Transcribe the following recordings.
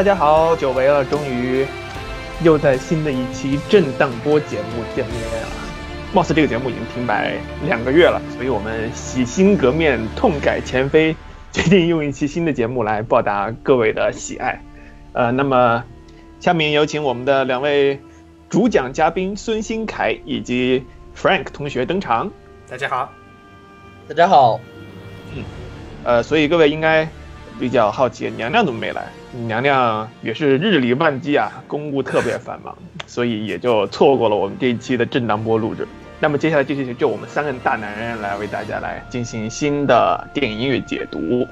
大家好，久违了，终于又在新的一期震荡波节目见面了。貌似这个节目已经停摆两个月了，所以我们洗心革面，痛改前非，决定用一期新的节目来报答各位的喜爱。呃，那么下面有请我们的两位主讲嘉宾孙新凯以及 Frank 同学登场。大家好，大家好，嗯呃，所以各位应该比较好奇，娘娘怎么没来？娘娘也是日理万机啊，公务特别繁忙，所以也就错过了我们这一期的震荡波录制。那么接下来这期就我们三个大男人来为大家来进行新的电影音乐解读。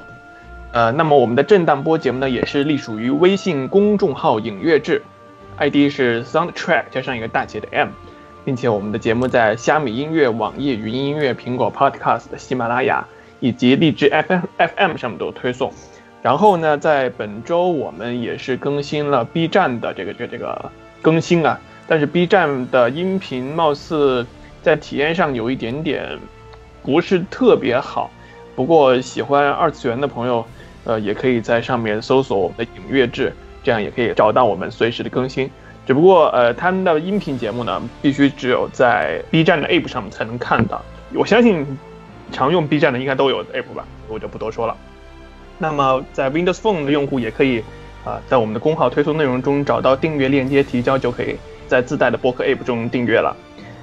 呃，那么我们的震荡波节目呢，也是隶属于微信公众号影乐志，ID 是 Soundtrack 加上一个大写的 M，并且我们的节目在虾米音乐、网易云音乐、苹果 Podcast、喜马拉雅以及荔枝 FM FM 上面都有推送。然后呢，在本周我们也是更新了 B 站的这个这个这个更新啊，但是 B 站的音频貌似在体验上有一点点不是特别好。不过喜欢二次元的朋友，呃，也可以在上面搜索我们的影乐志，这样也可以找到我们随时的更新。只不过呃，他们的音频节目呢，必须只有在 B 站的 App 上面才能看到。我相信常用 B 站的应该都有 App 吧，我就不多说了。那么在 Windows Phone 的用户也可以啊、在我们的公号推送内容中找到订阅链接提交，就可以在自带的播客 App 中订阅了。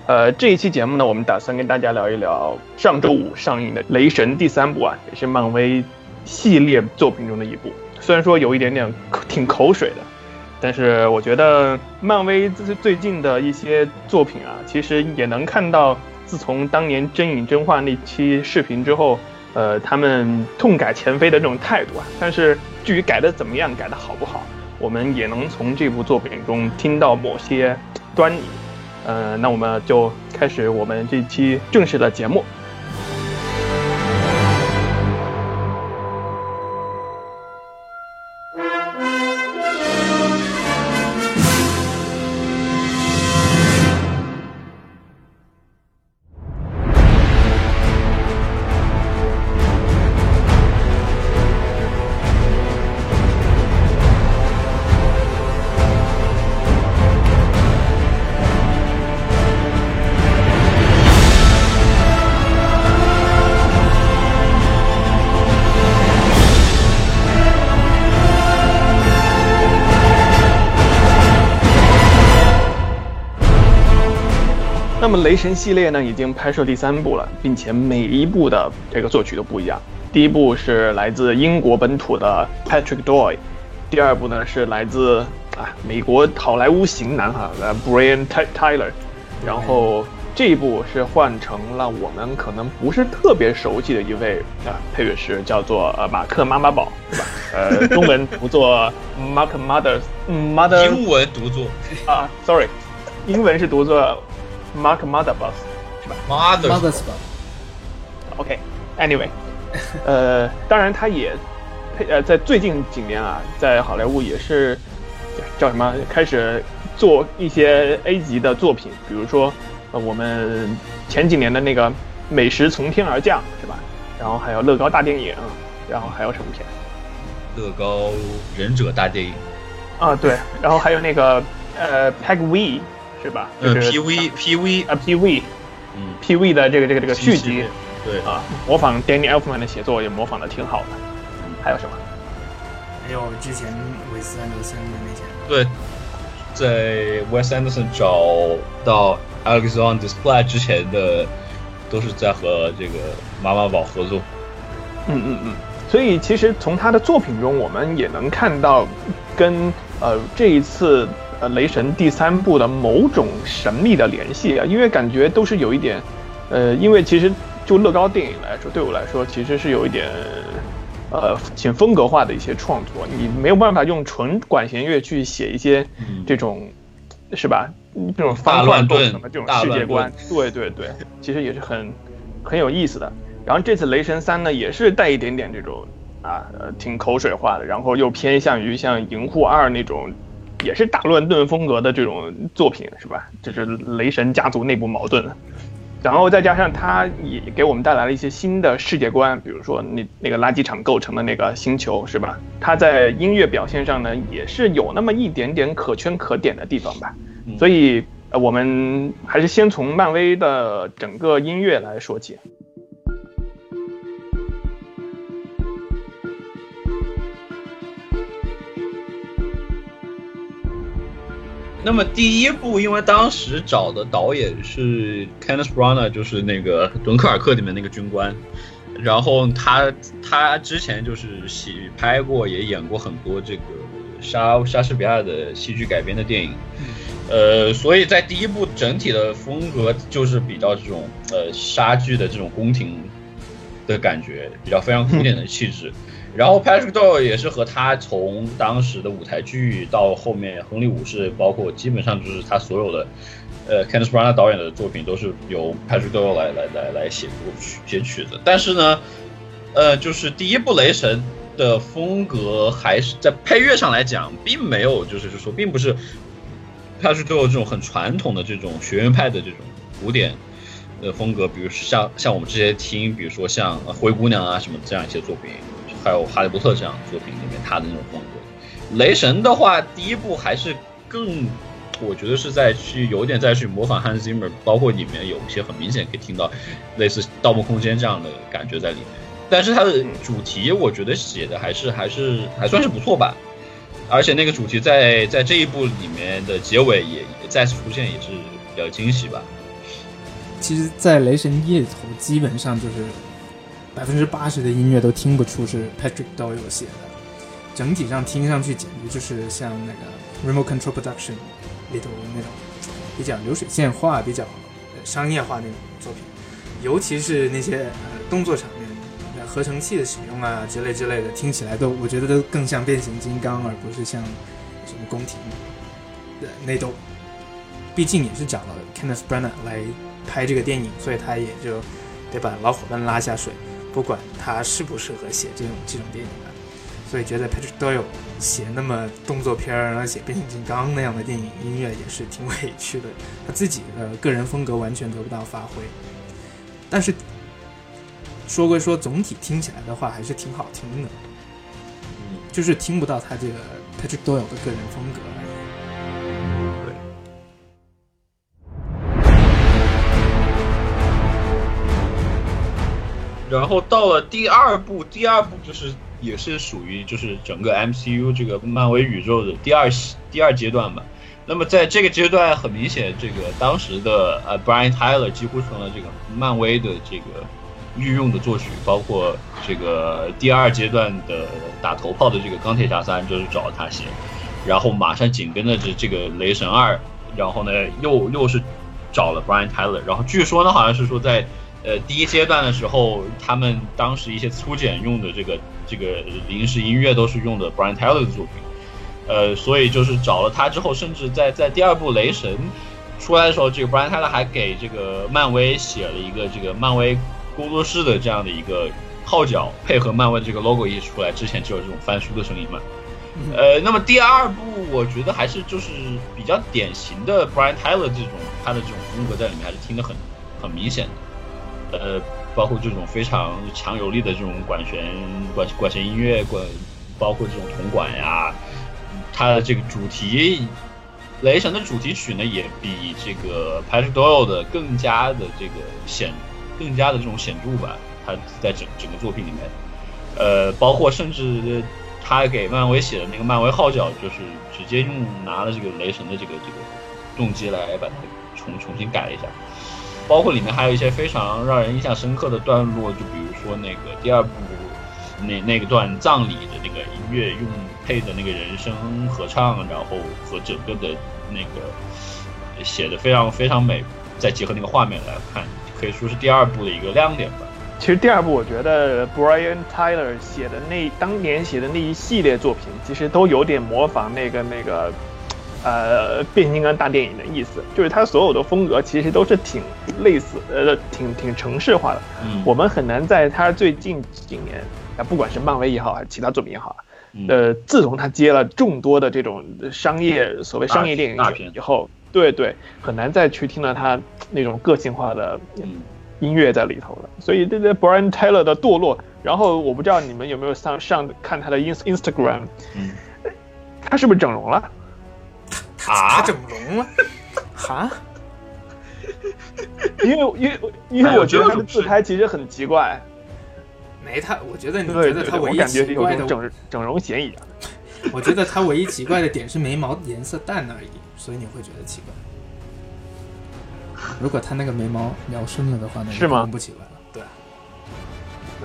呃，这一期节目呢，我们打算跟大家聊一聊上周五上映的《雷神》第三部啊，也是漫威系列作品中的一部。虽然说有一点点挺口水的，但是我觉得漫威最最近的一些作品啊，其实也能看到，自从当年《真影真话》那期视频之后，呃，他们痛改前非的这种态度啊。但是至于改的怎么样，改的好不好，我们也能从这部作品中听到某些端倪。呃，那我们就开始我们这期正式的节目。那么雷神系列呢，已经拍摄第三部了，并且每一部的这个作曲都不一样。第一部是来自英国本土的 Patrick Doyle，第二部呢是来自啊美国好莱坞型男哈呃 Brian Ty- Tyler，然后这一部是换成了我们可能不是特别熟悉的一位啊配乐师，叫做呃马克妈妈宝，是吧？呃，中文读作 Mark Mother Mother 英文读作啊，sorry，英文是读作 Mark Motherbus，是吧 Mother，Mothers 吧，？OK，Anyway，、呃，当然他也配呃在最近几年啊，在好莱坞也是叫什么开始做一些 A 级的作品，比如说呃我们前几年的那个美食从天而降是吧？然后还有乐高大电影，然后还有什么片？乐高忍者大电影啊，对，然后还有那个呃 Peg V 是吧？呃 PV PV 啊 PV，嗯 PV 的这个这个这个续集，对啊，模仿 Danny Elfman 的写作也模仿的挺好的。还有什么？还有之前韦斯安德森的那些。对，在 Wes Anderson 找到 Alex on Display 之前的，都是在和这个妈妈宝合作。嗯嗯嗯。所以其实从他的作品中，我们也能看到跟呃这一次呃雷神第三部的某种神秘的联系啊，因为感觉都是有一点，呃，因为其实就乐高电影来说，对我来说其实是有一点。呃，挺风格化的一些创作，你没有办法用纯管弦乐去写一些这种，是吧？这种方乱构成的这种世界观，对对对，其实也是很很有意思的。然后这次雷神三呢，也是带一点点这种啊，呃，挺口水化的，然后又偏向于像银护二那种，也是大乱炖风格的这种作品，是吧？就是雷神家族内部矛盾。然后再加上它也给我们带来了一些新的世界观，比如说那那个垃圾场构成的那个星球，是吧？它在音乐表现上呢，也是有那么一点点可圈可点的地方吧。所以，呃，我们还是先从漫威的整个音乐来说起。那么第一部，因为当时找的导演是 Kenneth Branagh，就是那个《敦刻尔克》里面那个军官，然后他他之前就是戏拍过，也演过很多这个莎莎士比亚的戏剧改编的电影，呃，所以在第一部整体的风格就是比较这种呃莎剧的这种宫廷的感觉，比较非常古典的气质。然后 Patrick Doyle 也是和他从当时的舞台剧到后面亨利武士，包括基本上就是他所有的，呃，Kenneth Branagh 导演的作品都是由 Patrick Doyle 来来来来写作曲写曲子。但是呢，呃，就是第一部雷神的风格还是在配乐上来讲，并没有就是就说，并不是 Patrick Doyle 这种很传统的这种学院派的这种古典的风格，比如像像我们之前听，比如说像灰姑娘啊什么这样一些作品。还有《哈利波特》这样的作品里面，他的那种风格。雷神的话，第一部还是更，我觉得是在去有点在去模仿 Hans Zimmer，包括里面有一些很明显可以听到类似《盗梦空间》这样的感觉在里面。但是它的主题，我觉得写的还是还是还算是不错吧。而且那个主题在在这一部里面的结尾也也再次出现，也是比较惊喜吧。其实，在雷神一里头，基本上就是。百分之八十的音乐都听不出是 Patrick Doyle 写的，整体上听上去简直就是像那个 Remote Control Production 里头那种比较流水线化、比较商业化那种作品，尤其是那些呃动作场面、合成器的使用啊之类之类的，听起来都我觉得都更像变形金刚，而不是像什么宫廷的那都。毕竟也是找了 Kenneth Branagh 来拍这个电影，所以他也就得把老伙伴拉下水。不管他适不适合写这种这种电影啊，所以觉得 Patrick Doyle 写那么动作片儿，然后写变形金刚那样的电影，音乐也是挺委屈的。他自己的个人风格完全得不到发挥。但是说归说，总体听起来的话还是挺好听的，就是听不到他这个 Patrick Doyle 的个人风格。然后到了第二部，第二部就是也是属于就是整个 MCU 这个漫威宇宙的第二第二阶段吧。那么在这个阶段，很明显，这个当时的呃 Brian Tyler 几乎成了这个漫威的这个御用的作曲，包括这个第二阶段的打头炮的这个钢铁侠三就是找了他写，然后马上紧跟着这这个雷神二，然后呢又又是找了 Brian Tyler，然后据说呢好像是说在。呃，第一阶段的时候，他们当时一些粗剪用的这个这个临时音乐都是用的 Brian Tyler 的作品，呃，所以就是找了他之后，甚至在在第二部雷神出来的时候，这个 Brian Tyler 还给这个漫威写了一个这个漫威工作室的这样的一个号角，配合漫威的这个 logo 一出来之前就有这种翻书的声音嘛，呃，那么第二部我觉得还是就是比较典型的 Brian Tyler 这种他的这种风格在里面还是听得很很明显的，呃，包括这种非常强有力的这种管弦管管弦音乐管，包括这种铜管呀，它的这个主题，雷神的主题曲呢也比这个 Patrick Doyle 的更加的这个显更加的这种显著吧，他在整整个作品里面，呃，包括甚至。他给漫威写的那个漫威号角，就是直接用拿了这个雷神的这个这个动机来把它重重新改一下，包括里面还有一些非常让人印象深刻的段落，就比如说那个第二部那那个段葬礼的那个音乐，用配的那个人声合唱，然后和整个的那个写的非常非常美，再结合那个画面来看，可以说是第二部的一个亮点吧。其实第二部，我觉得 Brian Tyler 写的那当年写的那一系列作品，其实都有点模仿那个那个，呃，变形金刚大电影的意思，就是它所有的风格其实都是挺类似，呃，挺挺城市化的。嗯，我们很难在它最近几年，啊，不管是漫威也好，还是其他作品也好，呃，自从他接了众多的这种商业所谓商业电影以后，对对，很难再去听到他那种个性化的。音乐在里头了，所以这这 Brian Taylor 的堕落，然后我不知道你们有没有上上看他的 ins Instagram，嗯，他是不是整容了？他整容了？哈？因为因为因为我觉得他的自拍其实很奇怪。没他，我觉得你觉得他唯一奇怪的整整容嫌疑啊？我觉得他唯一奇怪的点是眉毛颜色淡而已，所以你会觉得奇怪。如果他那个眉毛描深了的话，那是吗？不奇怪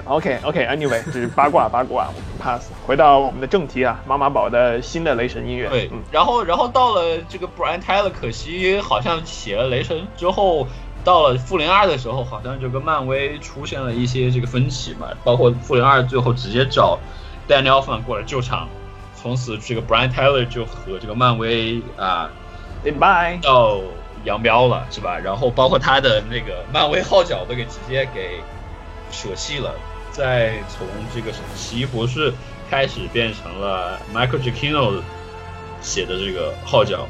OK OK，Anyway，这是八卦八卦，pass。回到我们的正题啊，妈妈宝的新的雷神音乐。对，然后然后到了这个 Brian Tyler，可惜好像写了雷神之后，到了复联二的时候，好像就跟漫威出现了一些这个分歧嘛，包括复联二最后直接找 Daniel Elfman 过来救场，从此这个 Brian Tyler 就和这个漫威啊，Goodbye。到扬镳了是吧？然后包括他的那个漫威号角都给直接给舍弃了，再从这个奇异博士开始变成了 Michael Giacchino 写的这个号角，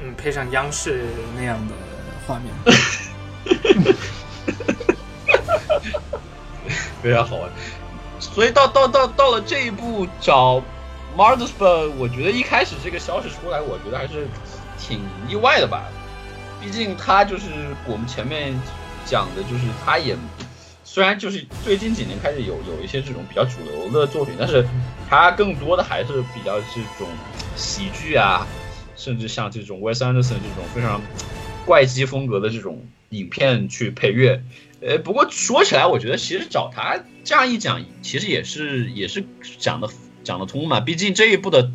嗯，配上央视那样的画面，非常好玩。所以到到到到了这一步找 m a r t h s b u r 我觉得一开始这个消息出来，我觉得还是挺意外的吧。毕竟他就是我们前面讲的，就是他也虽然就是最近几年开始有有一些这种比较主流的作品，但是他更多的还是比较这种喜剧啊，甚至像这种 Wes Anderson 这种非常怪机风格的这种影片去配乐。呃，不过说起来，我觉得其实找他这样一讲，其实也是也是讲的讲得通嘛。毕竟这一部的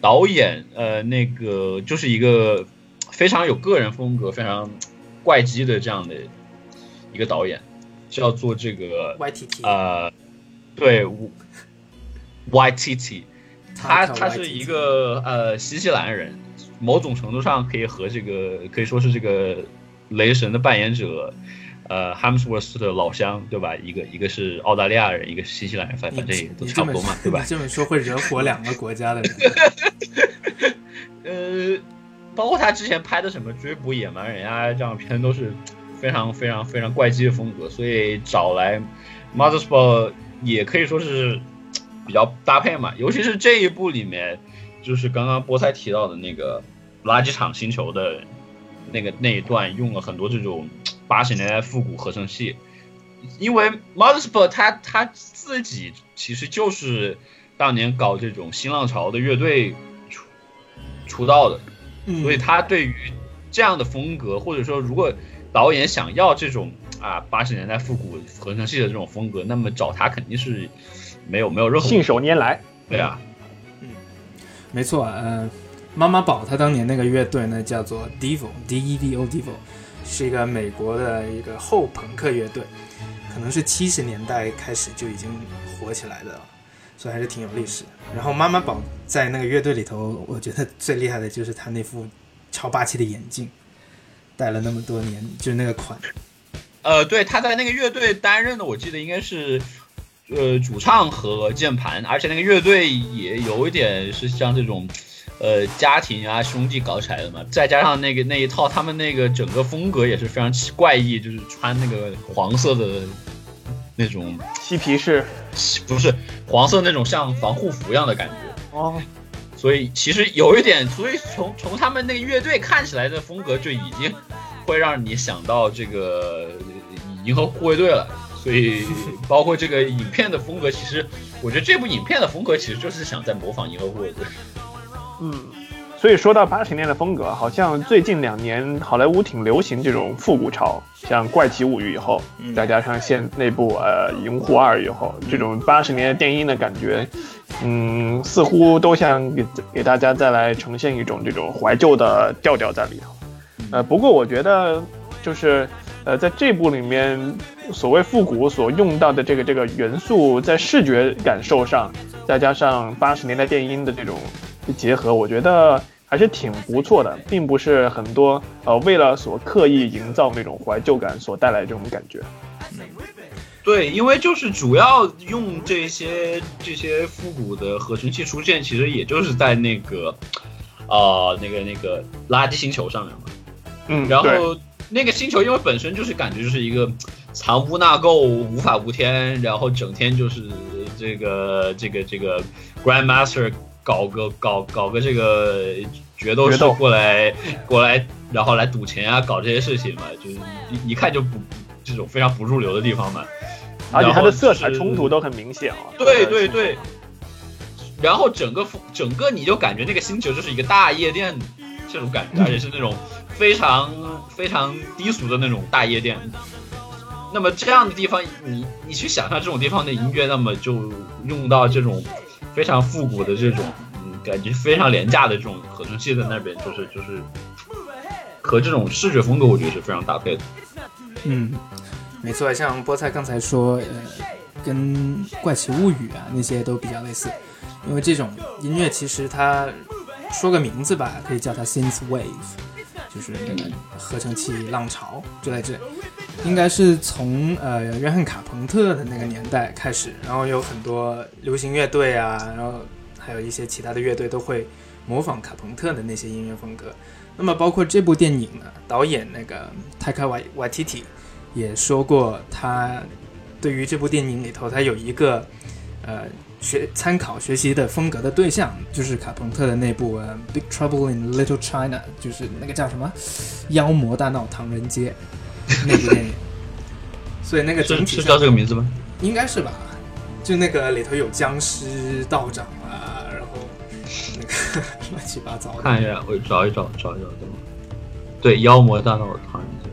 导演，呃，那个就是一个。非常有个人风格、非常怪机的这样的一个导演，叫做这个 YTT 呃，对，YTT，他他是一个呃新西兰人，某种程度上可以和这个可以说是这个雷神的扮演者呃 Hamsworth 的老乡，对吧？一个一个是澳大利亚人，一个是新西兰人，反反正也都差不多嘛，对吧？这么说会惹火两个国家的人。呃。包括他之前拍的什么《追捕野蛮人》啊，这样片都是非常非常非常怪机的风格，所以找来 Mothersbaugh 也可以说是比较搭配嘛。尤其是这一部里面，就是刚刚菠菜提到的那个垃圾场星球的那个那一段，用了很多这种八十年代复古合成器。因为 Mothersbaugh 他他自己其实就是当年搞这种新浪潮的乐队出出道的。所以他对于这样的风格，或者说如果导演想要这种啊八十年代复古合成器的这种风格，那么找他肯定是没有没有任何信手拈来。对啊，嗯，没错，呃，妈妈宝他当年那个乐队呢叫做 Devo，D E V O，Devo 是一个美国的一个后朋克乐队，可能是七十年代开始就已经火起来的。所以还是挺有历史。然后妈妈宝在那个乐队里头，我觉得最厉害的就是他那副超霸气的眼镜，戴了那么多年，就是那个款。呃，对，他在那个乐队担任的，我记得应该是呃主唱和键盘，而且那个乐队也有一点是像这种。呃，家庭啊，兄弟搞起来的嘛，再加上那个那一套，他们那个整个风格也是非常奇怪异，就是穿那个黄色的那种嬉皮士，不是黄色那种像防护服一样的感觉哦。所以其实有一点，所以从从他们那个乐队看起来的风格就已经会让你想到这个银河护卫队了。所以 包括这个影片的风格，其实我觉得这部影片的风格其实就是想在模仿银河护卫队。嗯，所以说到八十年代的风格，好像最近两年好莱坞挺流行这种复古潮，像《怪奇物语》以后，再加上现那部呃《银护二》以后，这种八十年代电音的感觉，嗯，似乎都想给给大家再来呈现一种这种怀旧的调调在里头。呃，不过我觉得就是呃在这部里面，所谓复古所用到的这个这个元素，在视觉感受上，再加上八十年代电音的这种。结合我觉得还是挺不错的，并不是很多呃为了所刻意营造那种怀旧感所带来这种感觉。对，因为就是主要用这些这些复古的合成器出现，其实也就是在那个啊那个那个垃圾星球上面嘛。嗯，然后那个星球因为本身就是感觉就是一个藏污纳垢、无法无天，然后整天就是这个这个这个 Grandmaster。搞个搞搞个这个决斗士过来过来，然后来赌钱啊，搞这些事情嘛，就是一一看就不这种非常不入流的地方嘛。而且它的色彩冲突都很明显啊。对对对。然后整个整个你就感觉那个星球就是一个大夜店这种感觉，而且是那种非常非常低俗的那种大夜店。那么这样的地方，你你去想象这种地方的音乐，那么就用到这种。非常复古的这种，嗯，感觉非常廉价的这种合成器在那边，就是就是和这种视觉风格，我觉得是非常搭配的。嗯，没错，像菠菜刚才说，呃，跟怪奇物语啊那些都比较类似，因为这种音乐其实它说个名字吧，可以叫它 synth wave，就是那个合成器浪潮就在这。应该是从呃约翰卡朋特的那个年代开始，然后有很多流行乐队啊，然后还有一些其他的乐队都会模仿卡朋特的那些音乐风格。那么包括这部电影呢，导演那个泰卡瓦瓦提提也说过，他对于这部电影里头，他有一个呃学参考学习的风格的对象，就是卡朋特的那部《Big Trouble in Little China》，就是那个叫什么《妖魔大闹唐人街》。那部电影，所以那个整体是叫这个名字吗？应该是吧，就那个里头有僵尸道长啊，然后那个 乱七八糟的。看一下，我找一找，找一找，对吗？对，妖魔大闹唐人街。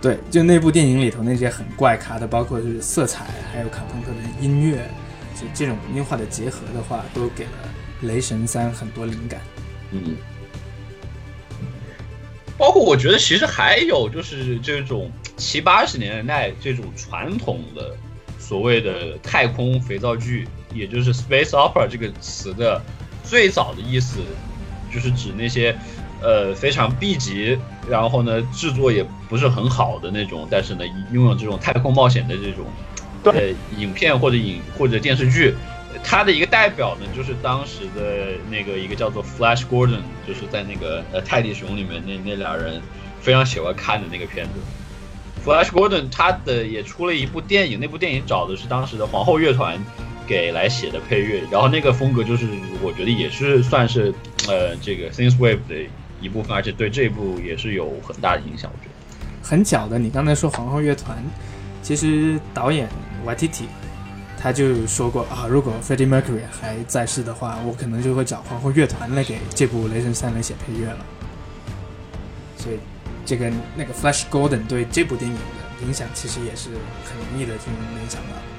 对，就那部电影里头那些很怪咖的，包括就是色彩，还有卡朋特的音乐，就这种音化的结合的话，都给了《雷神三》很多灵感。嗯。包括我觉得其实还有就是这种七八十年代这种传统的所谓的太空肥皂剧，也就是 space opera 这个词的最早的意思，就是指那些呃非常 B 级，然后呢制作也不是很好的那种，但是呢拥有这种太空冒险的这种呃影片或者影或者电视剧。它的一个代表呢，就是当时的那个一个叫做 Flash Gordon，就是在那个呃泰迪熊里面那那俩人非常喜欢看的那个片子。Flash Gordon 他的也出了一部电影，那部电影找的是当时的皇后乐团给来写的配乐，然后那个风格就是我觉得也是算是呃这个 Synth Wave 的一部分，而且对这部也是有很大的影响。我觉得很巧的，你刚才说皇后乐团，其实导演 YTT。他就说过啊，如果 Freddie Mercury 还在世的话，我可能就会找皇后乐团来给这部《雷神三》来写配乐了。所以，这个那个 Flash Gordon 对这部电影的影响，其实也是很容易的就能联想到。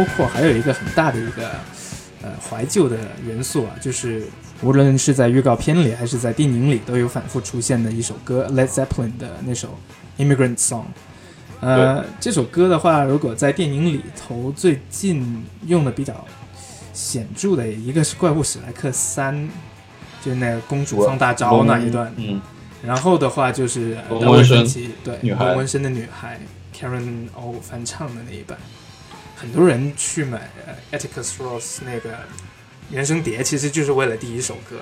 包括还有一个很大的一个呃怀旧的元素啊，就是无论是在预告片里还是在电影里都有反复出现的一首歌，Led Zeppelin 的那首《Immigrant Song》。呃，这首歌的话，如果在电影里头最近用的比较显著的一个是《怪物史莱克三》，就是那个公主放大招那一段。嗯，然后的话就是纹身对纹身的女孩 Karen O 翻唱的那一版，很多人去买呃 Atticus Ross 那个原声碟，其实就是为了第一首歌。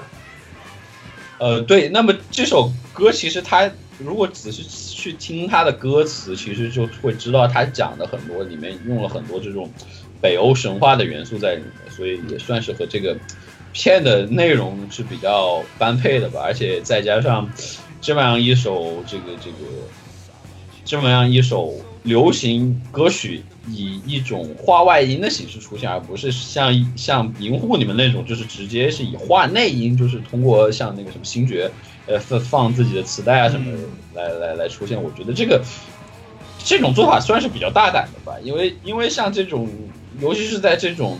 呃，对，那么这首歌其实它如果仔细去听它的歌词，其实就会知道它讲的很多里面用了很多这种北欧神话的元素在里面，所以也算是和这个片的内容是比较般配的吧。而且再加上这么样一首这个这个这么样一首流行歌曲，以一种画外音的形式出现，而不是像像银护你们那种，就是直接是以画内音，就是通过像那个什么星爵，呃放放自己的磁带啊什么的来来来出现。我觉得这个这种做法算是比较大胆的吧，因为因为像这种，尤其是在这种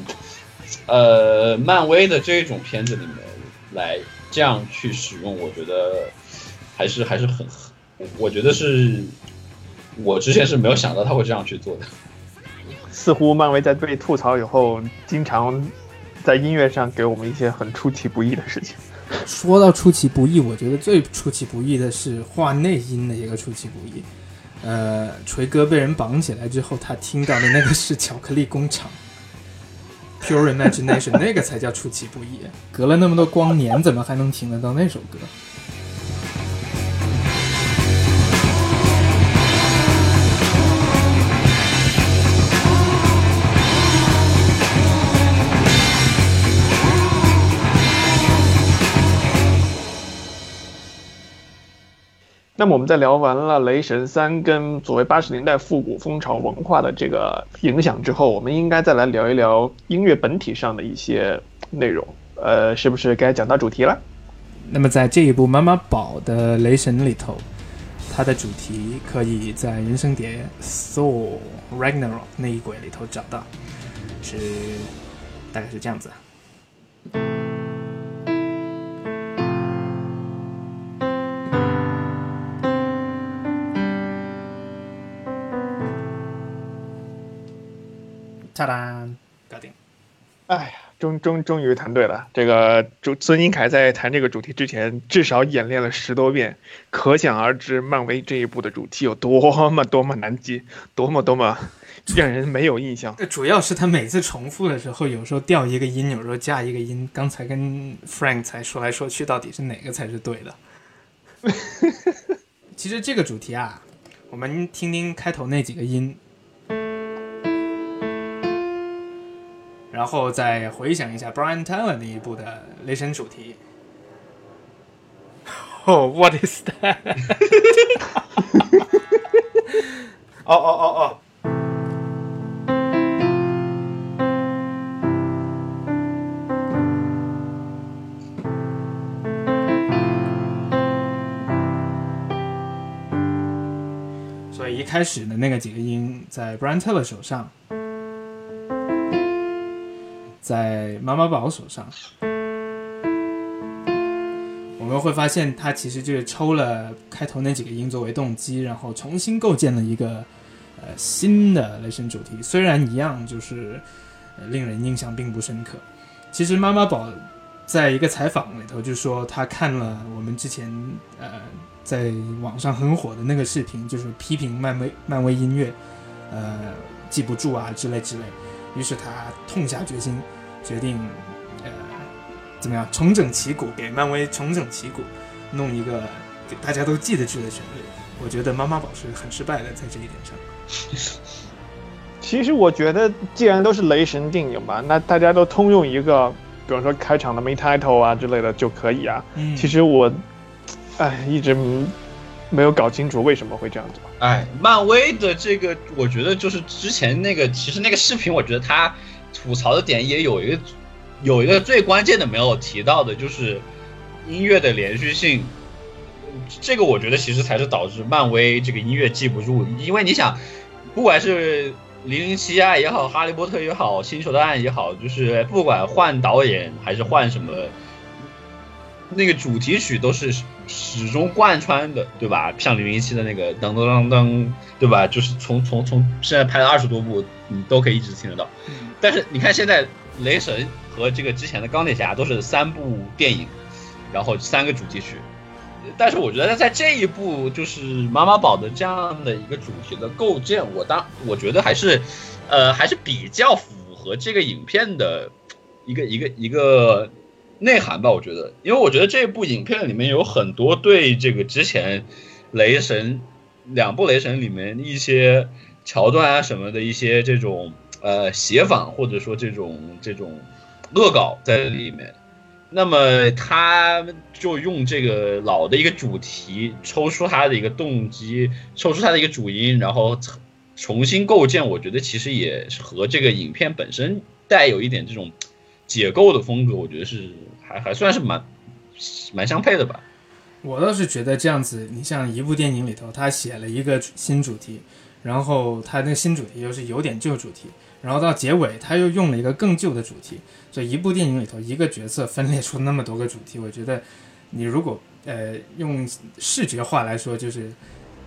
呃漫威的这种片子里面来这样去使用，我觉得还是还是很，我觉得是我之前是没有想到他会这样去做的。似乎漫威在被吐槽以后，经常在音乐上给我们一些很出其不意的事情。说到出其不意，我觉得最出其不意的是画内音的一个出其不意。呃，锤哥被人绑起来之后，他听到的那个是巧克力工厂，Pure Imagination，那个才叫出其不意。隔了那么多光年，怎么还能听得到那首歌？那么我们在聊完了《雷神三》跟所谓八十年代复古风潮文化的这个影响之后，我们应该再来聊一聊音乐本体上的一些内容。呃，是不是该讲到主题了？那么在这一部《妈妈宝》的雷神里头，它的主题可以在人生碟《Thor Ragnarok》那一轨里头找到，是大概是这样子。哒哒，搞定。哎呀，终终终于谈对了。这个主孙英凯在谈这个主题之前，至少演练了十多遍，可想而知，漫威这一部的主题有多么多么难记，多么多么让人没有印象。呃主要是他每次重复的时候，有时候掉一个音，有时候加一个音。刚才跟 Frank 才说来说去，到底是哪个才是对的？其实这个主题啊，我们听听开头那几个音，然后再回想一下 Brian Tyler 那一部的雷神主题。哦、w h a t is that？哦哦哦哦。所以一开始的那个几个音在 Brian Taylor 手上，在妈妈宝手上，我们会发现他其实就是抽了开头那几个音作为动机，然后重新构建了一个呃新的雷神主题。虽然一样，就是、呃、令人印象并不深刻。其实妈妈宝在一个采访里头就说，他看了我们之前呃在网上很火的那个视频，就是批评漫威漫威音乐，呃记不住啊之类之类。于是他痛下决心，决定呃怎么样重整旗鼓，给漫威重整旗鼓，弄一个给大家都记得住的旋律。我觉得妈妈宝是很失败的，在这一点上。其实我觉得，既然都是雷神电影嘛，那大家都通用一个，比方说开场的 main title 啊之类的就可以啊。嗯其实我，哎，一直没有搞清楚为什么会这样子。哎，漫威的这个，我觉得就是之前那个，其实那个视频，我觉得他吐槽的点也有一个，有一个最关键的没有提到的，就是音乐的连续性。这个我觉得其实才是导致漫威这个音乐记不住，因为你想，不管是零零七啊也好，哈利波特也好，星球大战也好，就是不管换导演还是换什么，那个主题曲都是始终贯穿的，对吧？像零零七的那个噔噔噔噔，对吧？就是从从从现在拍了二十多部，你都可以一直听得到。但是你看现在雷神和这个之前的钢铁侠都是三部电影，然后三个主题曲。但是我觉得在这一部就是妈妈宝的这样的一个主题的构建，我当我觉得还是，呃，还是比较符合这个影片的一个一个一个内涵吧。我觉得，因为我觉得这部影片里面有很多对这个之前雷神两部雷神里面一些桥段啊什么的一些这种呃写仿或者说这种这种恶搞在里面。那么他就用这个老的一个主题，抽出他的一个动机，抽出他的一个主音，然后重新构建。我觉得其实也和这个影片本身带有一点这种解构的风格，我觉得是还还算是蛮蛮相配的吧。我倒是觉得这样子，你像一部电影里头，他写了一个新主题，然后他那新主题又是有点旧主题。然后到结尾，他又用了一个更旧的主题。这一部电影里头，一个角色分裂出那么多个主题，我觉得，你如果呃用视觉化来说，就是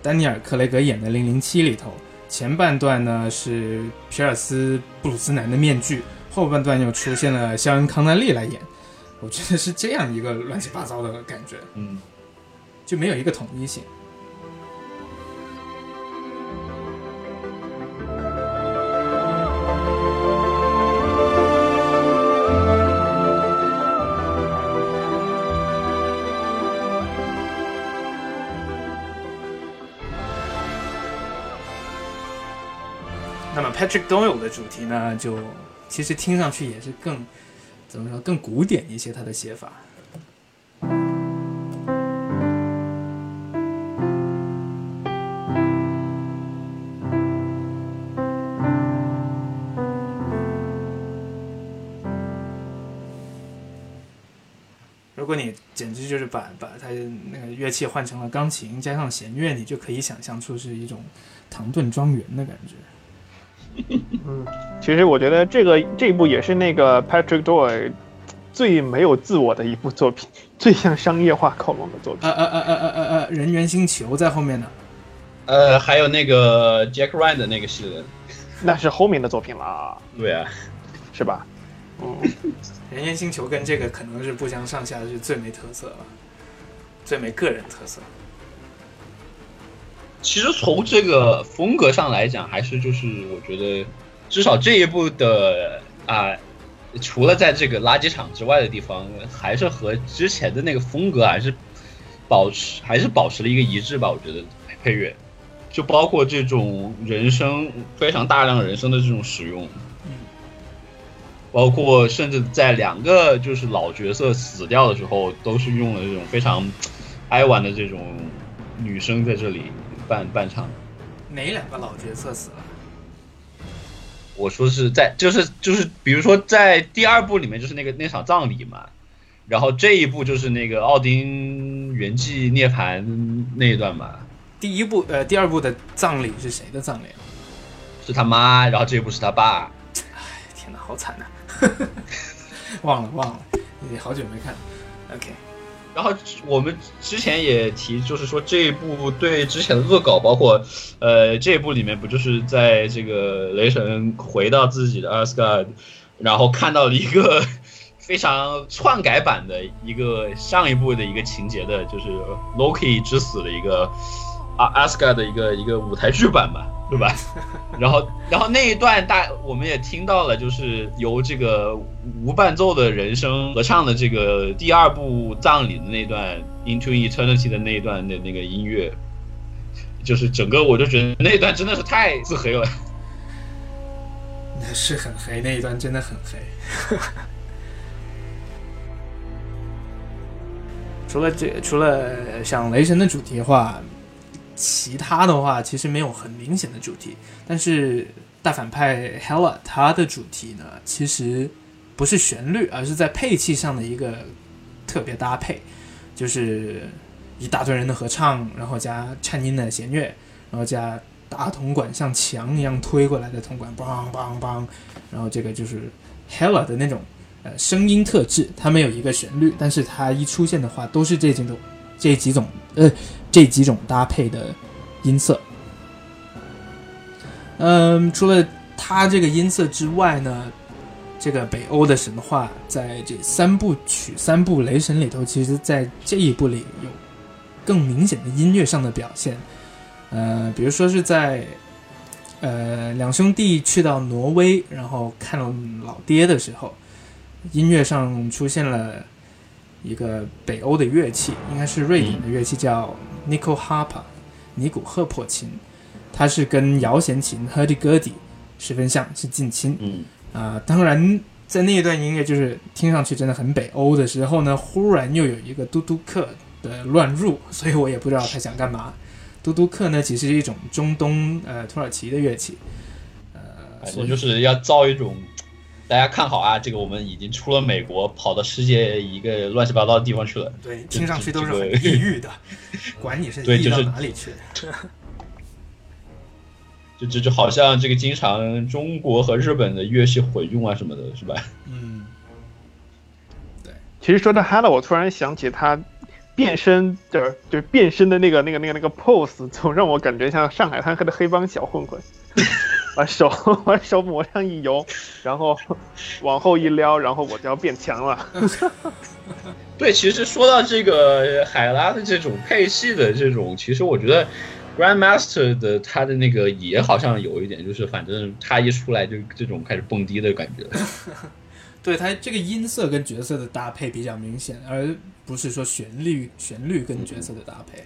丹尼尔·克雷格演的《零零七》里头，前半段呢是皮尔斯·布鲁斯南的面具，后半段又出现了肖恩·康纳利来演，我觉得是这样一个乱七八糟的感觉，嗯，就没有一个统一性。Patrick d o y l 的主题呢，就其实听上去也是更怎么说更古典一些，他的写法。如果你简直就是把把他那个乐器换成了钢琴加上弦乐，你就可以想象出是一种唐顿庄园的感觉。嗯，其实我觉得这个这一部也是那个 Patrick Doyle 最没有自我的一部作品，最像商业化靠拢的作品。呃呃呃呃呃呃呃，人猿星球在后面呢。呃，还有那个 Jack Ryan 的那个系列，那是后面的作品了。对啊，是吧？嗯，人猿星球跟这个可能是不相上下，是最没特色了，最没个人特色。其实从这个风格上来讲，还是就是我觉得，至少这一部的啊，除了在这个垃圾场之外的地方，还是和之前的那个风格还是保持还是保持了一个一致吧。我觉得配乐，就包括这种人声非常大量人声的这种使用，包括甚至在两个就是老角色死掉的时候，都是用了这种非常哀婉的这种女声在这里。伴伴唱，哪两个老角色死了？我说是在，就是就是，比如说在第二部里面，就是那个那场葬礼嘛，然后这一部就是那个奥丁圆寂涅槃那一段嘛。第一部呃，第二部的葬礼是谁的葬礼？是他妈，然后这一部是他爸。哎，天哪，好惨呐！忘 了忘了，你好久没看。OK。然后我们之前也提，就是说这一部对之前的恶搞，包括，呃，这一部里面不就是在这个雷神回到自己的阿斯加，然后看到了一个 非常篡改版的一个上一部的一个情节的，就是 Loki 之死的一个阿阿斯加的一个一个舞台剧版嘛。对吧？然后，然后那一段大我们也听到了，就是由这个无伴奏的人声合唱的这个第二部葬礼的那段《Into Eternity》的那一段的那个音乐，就是整个我就觉得那一段真的是太自黑了。那是很黑，那一段真的很黑。除了这，除了像雷神的主题的话。其他的话其实没有很明显的主题，但是大反派 Hela 他的主题呢，其实不是旋律，而是在配器上的一个特别搭配，就是一大堆人的合唱，然后加颤音的弦乐，然后加大铜管像墙一样推过来的铜管，梆梆梆，然后这个就是 Hella 的那种呃声音特质，它没有一个旋律，但是它一出现的话都是这几种这几种呃这几种搭配的音色。嗯，除了它这个音色之外呢，这个北欧的神话在这三部曲、三部雷神里头，其实在这一部里有更明显的音乐上的表现。呃，比如说是在呃两兄弟去到挪威，然后看到老爹的时候，音乐上出现了一个北欧的乐器，应该是瑞典的乐器，叫 Nico Harpa，尼古赫破琴。它是跟摇弦琴 hurdy gurdy 十分像，是近亲。嗯啊、当然，在那一段音乐就是听上去真的很北欧的时候呢，忽然又有一个嘟嘟克的乱入，所以我也不知道他想干嘛。嘟嘟克呢，其实是一种中东呃土耳其的乐器，呃，反正就是要造一种，大家看好啊，这个我们已经出了美国，跑到世界一个乱七八糟的地方去了。对，听上去都是这个很抑郁的，管你是对就是哪里去。就 就就好像这个经常中国和日本的乐器混用啊什么的，是吧？嗯，对其实说到 Hello，我突然想起他变身的，就是变身的那个那个那个那个 pose，总让我感觉像上海滩的黑帮小混混，把手 把手抹上一油，然后往后一撩，然后我就要变强了。对，其实说到这个海拉的这种配戏的这种，其实我觉得 Grandmaster 的他的那个也好像有一点，就是反正他一出来就这种开始蹦迪的感觉。对他这个音色跟角色的搭配比较明显，而不是说旋律旋律跟角色的搭配。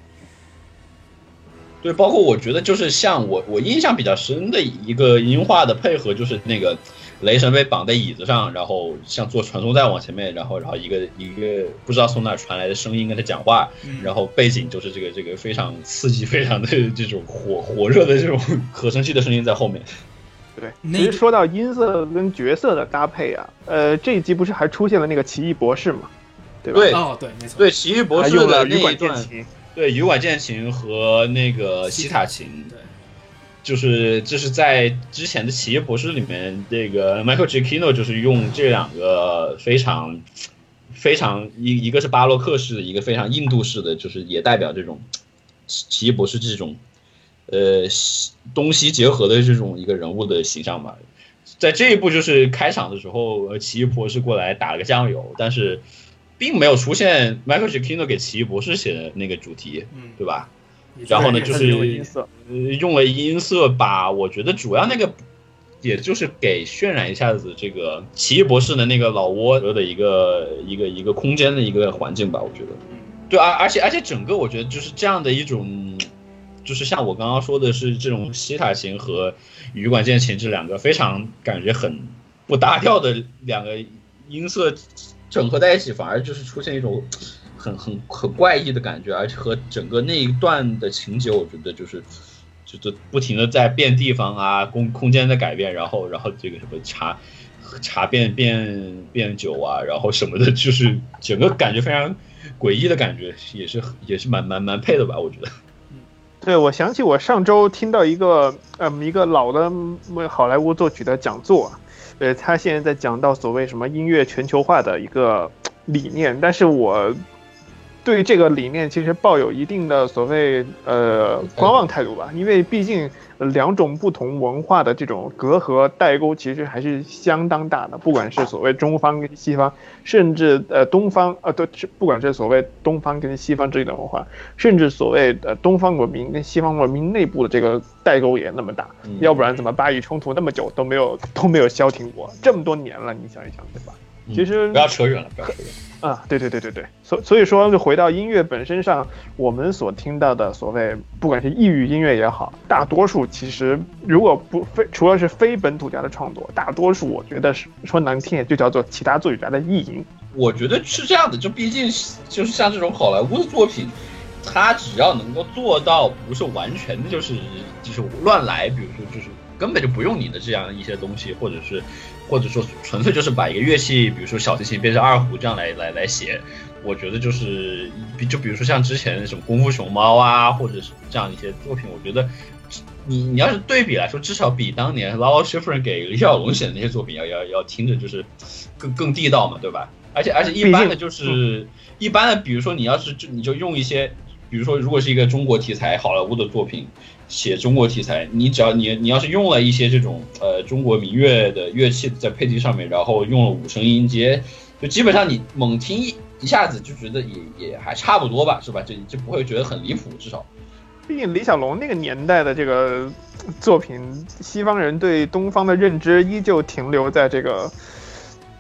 对，包括我觉得就是像我我印象比较深的一个音画的配合，就是那个雷神被绑在椅子上，然后像坐传送带往前面，然后然后一个一个不知道从哪儿传来的声音跟他讲话，嗯然后背景就是这个这个非常刺激、非常的这种火火热的这种 合成器的声音在后面。对，其实说到音色跟角色的搭配啊，呃，这一集不是还出现了那个奇异博士嘛，对吧？对哦，对，没错，对，奇异博士用了羽管键段，琴，对羽管键琴和那个西塔琴，对，就是这是在之前的奇异博士里面，这个 Michael Giacchino 就是用这两个非常非常一一个是巴洛克式的，一个非常印度式的，就是也代表这种奇奇异博士这种呃东西结合的这种一个人物的形象吧。在这一部就是开场的时候，呃奇异博士过来打了个酱油，但是并没有出现 Michael Giacchino 给奇异博士写的那个主题，嗯，对吧？然后呢，就是用了音色，呃，用了音色把我觉得主要那个，也就是给渲染一下子这个奇异博士的那个老挝的一个一个一个空间的一个环境吧，我觉得。对，而而且而且整个我觉得就是这样的一种，就是像我刚刚说的是这种西塔琴和羽管键琴这两个非常感觉很不搭调的两个音色整合在一起，反而就是出现一种很很很怪异的感觉，而且和整个那一段的情节，我觉得就是就是不停的在变地方啊，空空间的改变，然后然后这个什么茶茶变变变酒啊，然后什么的，就是整个感觉非常诡异的感觉，也是也是蛮蛮蛮配的吧，我觉得。对，我想起我上周听到一个嗯一个老的嗯好莱坞作曲的讲座，呃，他现在在讲到所谓什么音乐全球化的一个理念，但是我对这个理念其实抱有一定的所谓呃观望态度吧，因为毕竟呃两种不同文化的这种隔阂代沟其实还是相当大的，不管是所谓中方跟西方，甚至呃东方呃对，是不管是所谓东方跟西方这类文化，甚至所谓的东方文明跟西方文明内部的这个代沟也那么大，嗯要不然怎么巴以冲突那么久都没有都没有消停过，这么多年了，你想一想，对吧？其实嗯不要扯远了，不要扯远了。啊，对对对对对，所所以说就回到音乐本身上，我们所听到的所谓不管是异域音乐也好，大多数其实如果不非除了是非本土家的创作，大多数我觉得是说难听点就叫做其他作曲家的意淫。我觉得是这样的，就毕竟就是像这种好莱坞的作品，它只要能够做到不是完全的就是就是乱来，比如说就是根本就不用你的这样一些东西，或者是或者说纯粹就是把一个乐器，比如说小提琴变成二胡这样来来来写，我觉得就是比就比如说像之前什么功夫熊猫啊，或者是这样一些作品，我觉得你你要是对比来说，至少比当年 Lalo Schifrin 给李小龙写的那些作品要要要听着就是更更地道嘛，对吧？而且而且一般的就是一般的，比如说你要是就你就用一些，比如说如果是一个中国题材好莱坞的作品，写中国题材，你只要你你要是用了一些这种呃中国民乐的乐器在配器上面，然后用了五声音阶，就基本上你猛听一一下子就觉得也也还差不多吧，是吧？就就不会觉得很离谱，至少。毕竟李小龙那个年代的这个作品，西方人对东方的认知依旧停留在这个，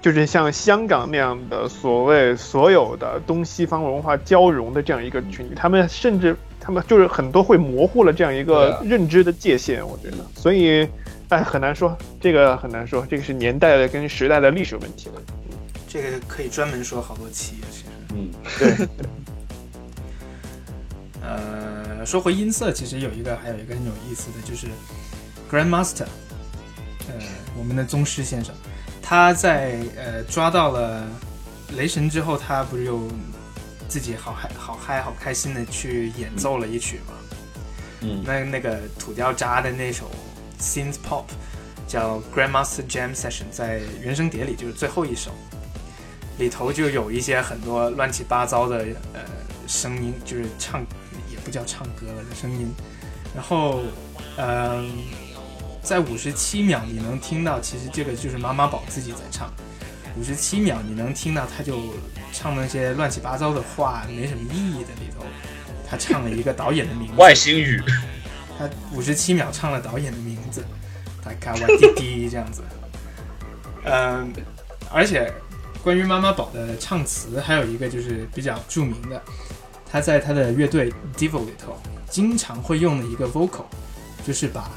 就是像香港那样的所谓所有的东西方文化交融的这样一个群体，他们甚至他们就是很多会模糊了这样一个认知的界限，我觉得，所以哎很难说，这个很难说，这个是年代的跟时代的历史问题了。这个可以专门说好多期，其实。嗯，对。呃，说回音色，其实有一个，还有一个很有意思的就是 Grandmaster，呃，我们的宗师先生，他在呃抓到了雷神之后，他不是又自己好嗨、好嗨、好开心的去演奏了一曲嘛？嗯，那那个土掉渣的那首 Synth Pop 叫 Grandmaster Jam Session，在原声碟里就是最后一首，里头就有一些很多乱七八糟的呃声音，就是唱也。不叫唱歌了的声音，然后，嗯，在五十七秒你能听到，其实这个就是妈妈宝自己在唱。五十七秒你能听到，他就唱那些乱七八糟的话，没什么意义的里头，他唱了一个导演的名字，外星语。他五十七秒唱了导演的名字，他卡哇滴滴这样子。嗯，而且关于妈妈宝的唱词，还有一个就是比较著名的。他在他的乐队 Devil 里头经常会用的一个 vocal，就是把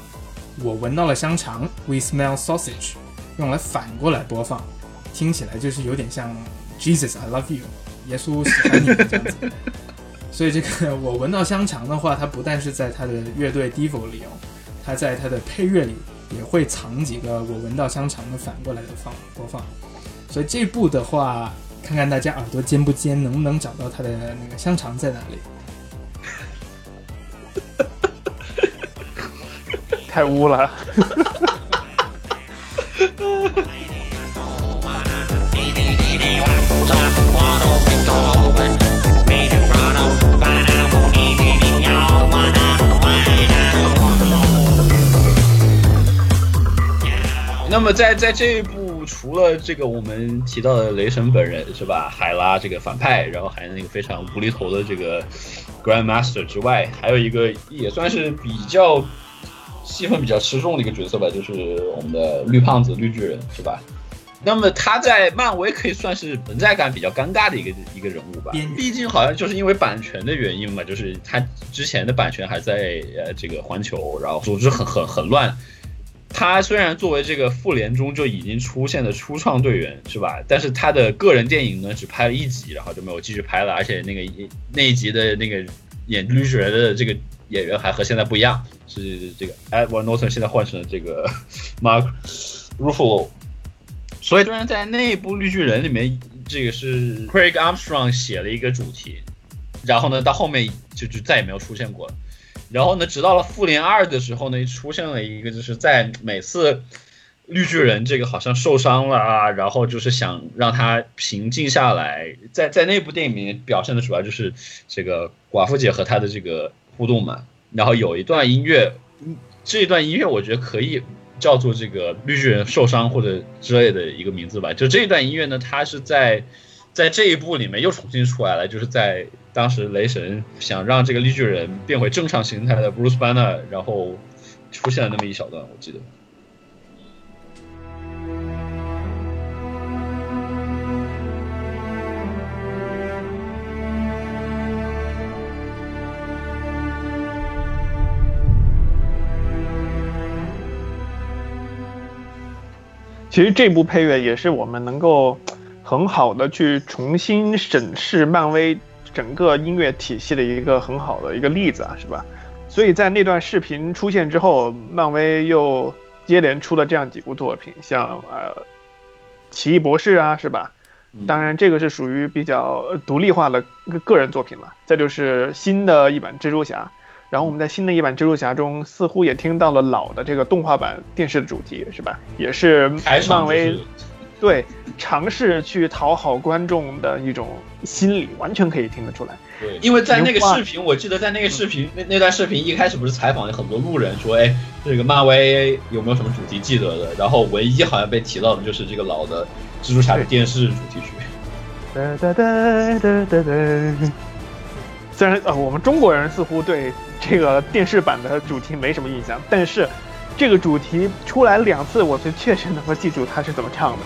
我闻到了香肠 We smell sausage 用来反过来播放，听起来就是有点像 Jesus I love you 耶稣喜欢你这样子。所以这个我闻到香肠的话，它不但是在他的乐队 Devil 里哦，它在它的配乐里也会藏几个我闻到香肠的反过来的放播放。所以这部的话。看看大家耳朵尖不尖，能不能找到它的那个香肠在哪里？太污了。那么在在这一部。除了这个我们提到的雷神本人是吧，海拉这个反派，然后还有那个非常无厘头的这个 Grandmaster 之外，还有一个也算是比较戏份比较吃重的一个角色吧，就是我们的绿胖子绿巨人是吧？那么他在漫威可以算是存在感比较尴尬的一个一个人物吧，毕竟好像就是因为版权的原因嘛，就是他之前的版权还在呃这个环球，然后组织很很很乱。他虽然作为这个复联中就已经出现的初创队员，是吧？但是他的个人电影呢，只拍了一集，然后就没有继续拍了。而且那个那一集的那个演绿巨人的这个演员还和现在不一样，是这个 Edward Norton 现在换成了这个 Mark Ruffalo。所以虽然在那部绿巨人里面，这个是 Craig Armstrong 写了一个主题，然后呢，到后面就就再也没有出现过。然后呢，直到了复联二的时候呢，出现了一个，就是在每次绿巨人这个好像受伤了啊，然后就是想让他平静下来，在 在那部电影里面表现的主要就是这个寡妇姐和他的这个互动嘛。然后有一段音乐，这一段音乐我觉得可以叫做这个绿巨人受伤或者之类的一个名字吧。就这一段音乐呢，它是在在这一部里面又重新出来了，就是在。当时雷神想让这个绿巨人变回正常形态的 Bruce Banner，然后出现了那么一小段，我记得。其实这部配乐也是我们能够很好的去重新审视漫威。整个音乐体系的一个很好的一个例子啊，是吧？所以在那段视频出现之后，漫威又接连出了这样几部作品，像呃，奇异博士啊，是吧？当然这个是属于比较独立化的个个人作品了。再就是新的一版蜘蛛侠，然后我们在新的一版蜘蛛侠中，似乎也听到了老的这个动画版电视的主题，是吧？也是漫威就是对尝试去讨好观众的一种心理，完全可以听得出来。对，因为在那个视频，我记得在那个视频那那段视频一开始不是采访了很多路人说，哎，这个漫威有没有什么主题记得的？然后唯一好像被提到的就是这个老的蜘蛛侠的电视主题曲。哒哒哒哒哒哒。虽然呃，我们中国人似乎对这个电视版的主题没什么印象，但是这个主题出来两次，我就确实能够记住它是怎么唱的，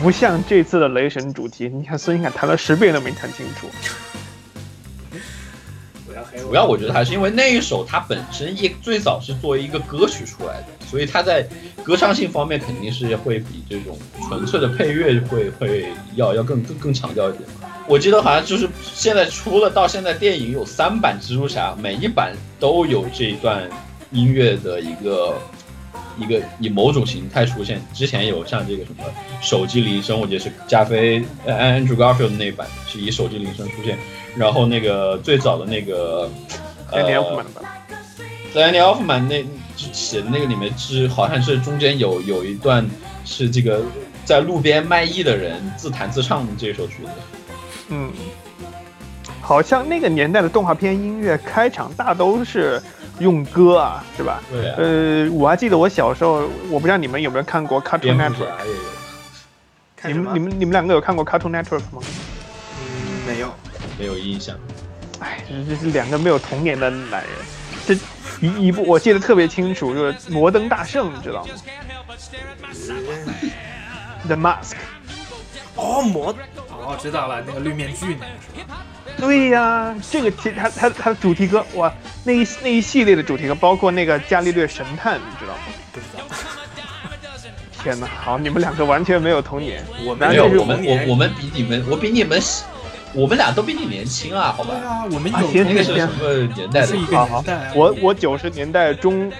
不像这次的雷神主题，你看孙兴慜弹了十遍都没弹清楚。主要我觉得还是因为那一首它本身一最早是作为一个歌曲出来的，所以它在歌唱性方面肯定是会比这种纯粹的配乐会会要要更更更强调一点。我记得好像就是现在出了到现在电影有三版蜘蛛侠，每一版都有这一段音乐的一个一个以某种形态出现。之前有像这个什么手机铃声，我记得是加菲呃 Andrew Garfield 那一版是以手机铃声出现，然后那个最早的那个呃在 Andy Elfman 那写的那个里面是好像是中间有有一段是这个在路边卖艺的人自弹自唱这首曲子。嗯，好像那个年代的动画片音乐开场大都是用歌啊，是吧？对啊，呃，我还记得我小时候，我不知道你们有没有看过 Cartoon Network，你们你们你们两个有看过 Cartoon Network 吗？嗯没有。没有印象。哎，这是两个没有童年的男人。这一一部我记得特别清楚，就是《摩登大圣》，你知道吗？The Mask。哦，魔哦，知道了，那个绿面具那个是吧？对呀、这个其它它它的主题歌哇，那一那一系列的主题歌，包括那个伽利略神探，你知道吗？不知道。天哪，好，你们两个完全没有童年。我没有，们这是我们我我们比你们，我比你们小，我们俩都比你年轻啊，好吧？对啊，我们有那个什么年代的是？一个好好年代啊。我我九十年代中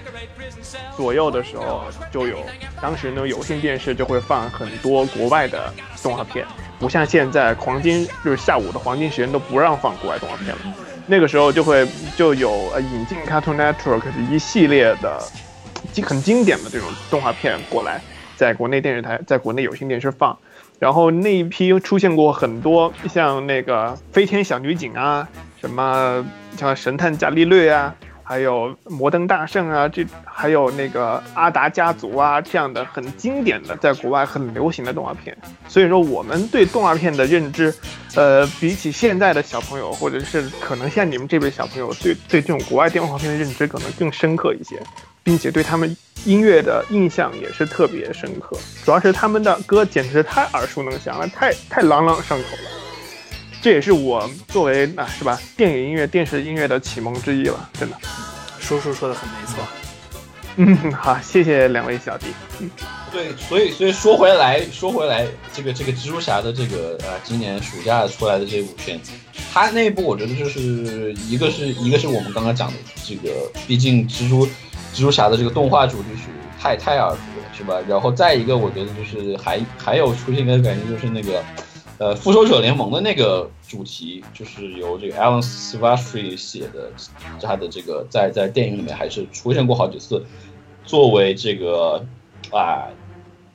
左右的时候就有，当时呢有线电视就会放很多国外的动画片，不像现在黄金就是下午的黄金时间都不让放国外动画片了。那个时候就会就有呃引进 Cartoon Network 的一系列的经很经典的这种动画片过来，在国内电视台在国内有线电视放。然后那一批出现过很多像那个飞天小女警啊，什么像神探伽利略啊，还有摩登大圣啊，这还有那个阿达家族啊这样的很经典的，在国外很流行的动画片。所以说我们对动画片的认知，呃，比起现在的小朋友，或者是可能像你们这辈小朋友，对对这种国外动画片的认知可能更深刻一些，并且对他们音乐的印象也是特别深刻。主要是他们的歌简直太耳熟能详了，太太朗朗上口了。这也是我作为啊是吧电影音乐、电视音乐的启蒙之一了，真的。叔叔说的很没错。嗯，好，谢谢两位小弟。对，所以所以说回来，说回来，这个这个蜘蛛侠的这个呃，今年暑假出来的这部片，它那一部我觉得就是一个是一个是我们刚刚讲的这个，毕竟蜘蛛蜘蛛侠的这个动画主题曲太太耳熟了，是吧？然后再一个，我觉得就是还还有出现一个感觉就是那个。呃，复仇者联盟的那个主题就是由这个 Alan Silvestri 写的，他的这个在在电影里面还是出现过好几次，作为这个啊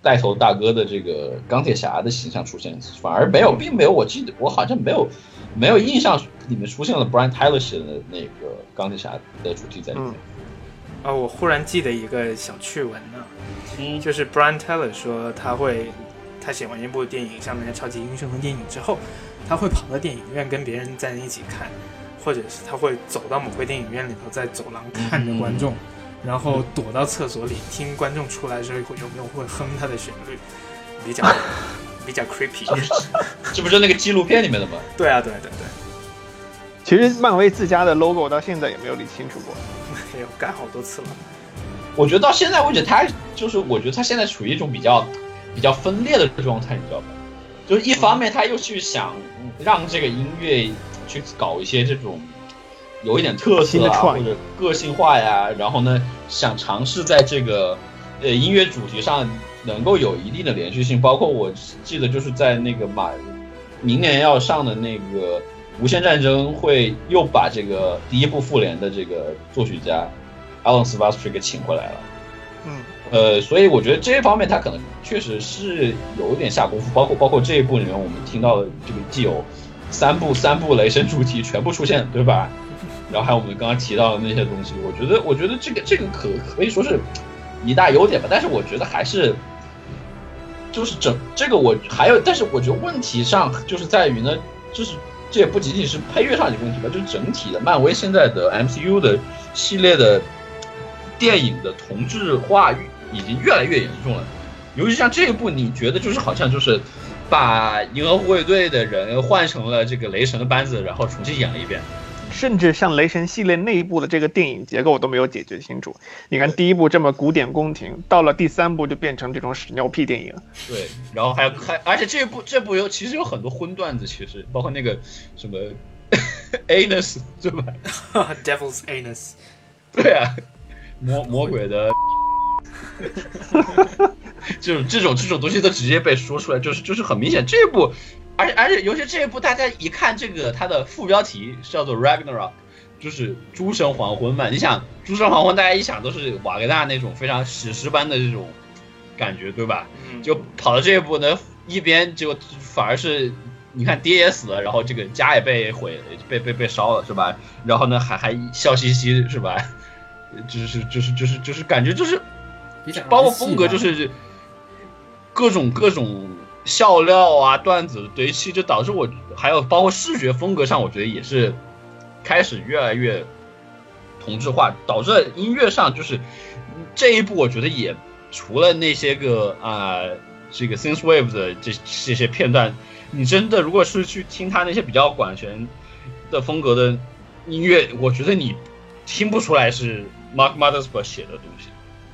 带头大哥的这个钢铁侠的形象出现，反而没有，并没有，我记得我好像没有没有印象里面出现了 Brian Tyler 写的那个钢铁侠的主题在里面。啊，我忽然记得一个小趣闻呢，嗯就是 Brian Tyler 说他会，他写完一部电影，像那些超级英雄的电影之后，他会跑到电影院跟别人在一起看，或者是他会走到某个电影院里头，在走廊看着观众，然后躲到厕所里听观众出来的时候有没有会哼他的旋律，比较 比较 creepy。这不是那个纪录片里面的吗？对啊，对对对，其实漫威自家的 logo 到现在也没有理清楚过。没有改好多次了。我觉得到现在为止，他就是我觉得他现在处于一种比较比较分裂的状态，你知道吧？就是一方面他又去想让这个音乐去搞一些这种有一点特色啊，或者个性化呀，然后呢想尝试在这个呃音乐主题上能够有一定的连续性，包括我记得就是在那个马明年要上的那个无限战争会又把这个第一部复联的这个作曲家 Alan Silvestri 给请回来了。嗯，呃，所以我觉得这一方面他可能确实是有点下功夫，包括包括这一部里面我们听到的这个既有三部三部雷神主题全部出现，对吧？然后还有我们刚刚提到的那些东西，我觉得我觉得这个这个可可以说是一大优点吧，但是我觉得还是就是整这个我还有，但是我觉得问题上就是在于呢，就是这也不仅仅是配乐上的问题吧，就是整体的漫威现在的 MCU 的系列的电影的同质化已经越来越严重了，尤其像这一部，你觉得就是好像就是把银河护卫队的人换成了这个雷神的班子，然后重新演了一遍。甚至像雷神系列内部的这个电影结构都没有解决清楚。你看第一部这么古典宫廷，到了第三部就变成这种屎尿屁电影。对，然后还有还而且这部这部有其实有很多荤段子，其实包括那个什么 anus 对吧？Devil's anus，对啊，魔魔鬼的，这种这种这种东西都直接被说出来，就是就是很明显这一部，而且而且尤其这一部，大家一看这个它的副标题是叫做 Ragnarok，就是诸神黄昏嘛。你想诸神黄昏，大家一想都是瓦格纳那种非常史诗般的这种感觉，对吧？就跑到这一步呢，一边就反而是你看爹也死了，然后这个家也被毁了，被被被烧了，是吧？然后呢还还笑嘻嘻，是吧？就是就是就是就是感觉就是包括风格就是各种各种笑料啊段子堆砌，就导致我还有包括视觉风格上，我觉得也是开始越来越同质化，导致音乐上就是这一部，我觉得也除了那些个啊、这个 synth wave 的这这些片段，你真的如果是去听他那些比较管弦的风格的音乐，我觉得你听不出来是 Mark Mothersbaugh 写的东西。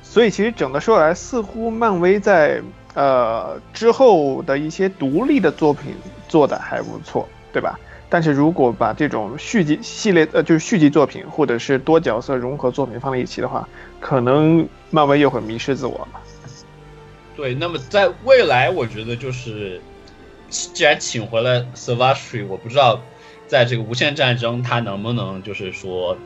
所以其实整的说来，似乎漫威在呃之后的一些独立的作品做的还不错，对吧？但是如果把这种续集系列呃就是续集作品或者是多角色融合作品放在一起的话，可能漫威又会迷失自我了。对，那么在未来，我觉得就是，既然请回了 Savastri，我不知道在这个无限战争他能不能就是说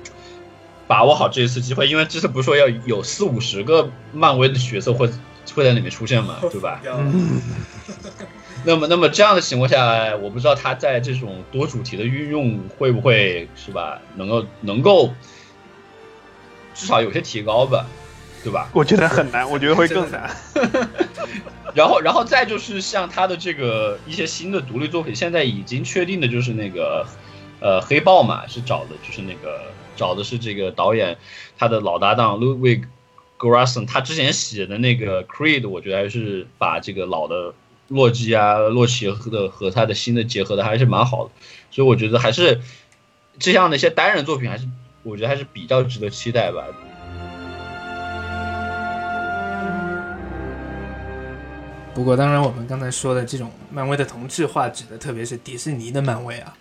把握好这一次机会，因为这次不是说要有四五十个漫威的角色会会在里面出现嘛，对吧？那么，那么这样的情况下，我不知道他在这种多主题的运用会不会是吧，能够能够至少有些提高吧，对吧？我觉得很难，我觉得会更难。然后，然后再就是像他的这个一些新的独立作品，现在已经确定的就是那个，呃，黑豹嘛，是找的就是那个找的是这个导演他的老搭档 Ludwig Grasson，他之前写的那个 Creed，我觉得还是把这个老的洛基啊、洛奇的和他的新的结合的还是蛮好的，所以我觉得还是这样的一些单人作品，还是我觉得还是比较值得期待吧。不过，当然，我们刚才说的这种漫威的同质化，指的特别是迪士尼的漫威啊。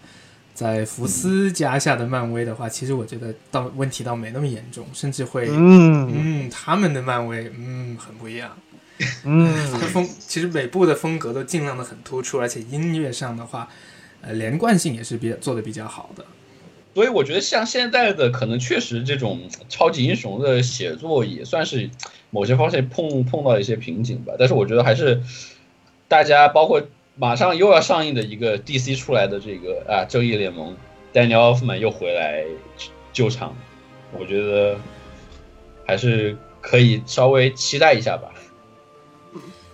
在福斯家下的漫威的话，其实我觉得倒问题倒没那么严重，甚至会，嗯嗯，他们的漫威，嗯，很不一样。嗯，风其实每部的风格都尽量的很突出，而且音乐上的话，呃，连贯性也是比较做的比较好的。所以我觉得像现在的可能确实这种超级英雄的写作也算是某些方面碰碰到一些瓶颈吧。但是我觉得还是大家包括马上又要上映的一个 DC 出来的这个啊正义联盟，Daniel Elfman 又回来救场，我觉得还是可以稍微期待一下吧。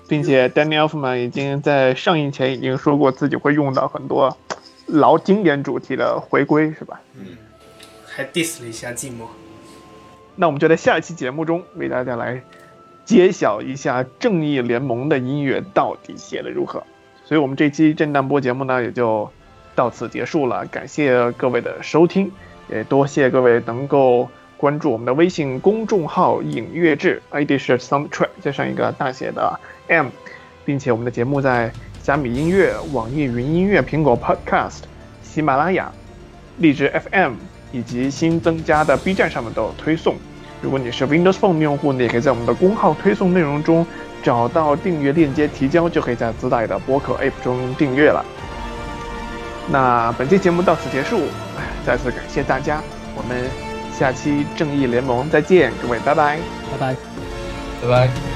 并且 Danny Elfman 已经在上映前已经说过自己会用到很多老经典主题的回归，是吧？嗯，还 diss 了一下寂寞。那我们就在下一期节目中为大家来揭晓一下《正义联盟》的音乐到底写的如何。所以，我们这期震荡波节目呢也就到此结束了。感谢各位的收听，也多谢各位能够关注我们的微信公众号“影乐志 ”，ID 是 Soundtrack 加上一个大写的 M，并且我们的节目在虾米音乐、网易云音乐、苹果 Podcast、喜马拉雅、荔枝 FM 以及新增加的 B 站上面都有推送。如果你是 Windows Phone 用户，你也可以在我们的公号推送内容中找到订阅链接提交，就可以在自带的播客 App 中订阅了。那本期节目到此结束，哎再次感谢大家，我们下期正义联盟再见，各位拜拜。拜拜。拜拜。